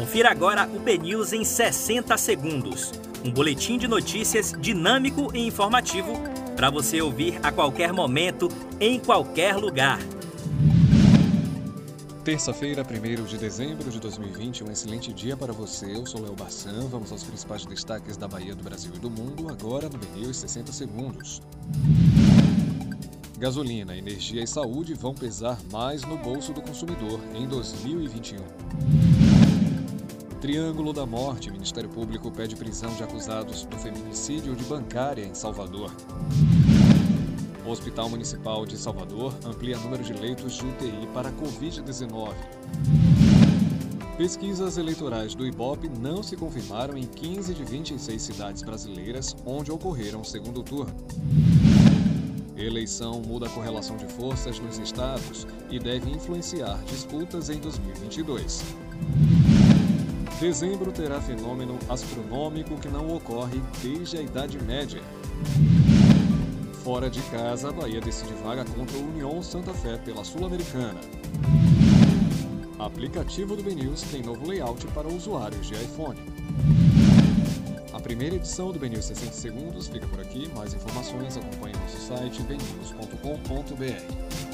Confira agora o BNews em 60 segundos. Um boletim de notícias dinâmico e informativo para você ouvir a qualquer momento, em qualquer lugar. Terça-feira, 1 de dezembro de 2020, um excelente dia para você. Eu sou Léo Barçan. Vamos aos principais destaques da Bahia, do Brasil e do mundo, agora no BNews 60 segundos. Gasolina, energia e saúde vão pesar mais no bolso do consumidor em 2021. Triângulo da Morte. Ministério Público pede prisão de acusados do feminicídio de bancária em Salvador. O Hospital Municipal de Salvador amplia número de leitos de UTI para Covid-19. Pesquisas eleitorais do IBOP não se confirmaram em 15 de 26 cidades brasileiras onde ocorreram o segundo turno. Eleição muda a correlação de forças nos estados e deve influenciar disputas em 2022. Dezembro terá fenômeno astronômico que não ocorre desde a Idade Média. Fora de casa, a Bahia decide vaga contra o União Santa Fé pela Sul-Americana. Aplicativo do BNews tem novo layout para usuários de iPhone. A primeira edição do BNews 60 Segundos fica por aqui. Mais informações acompanhe nosso site bnews.com.br.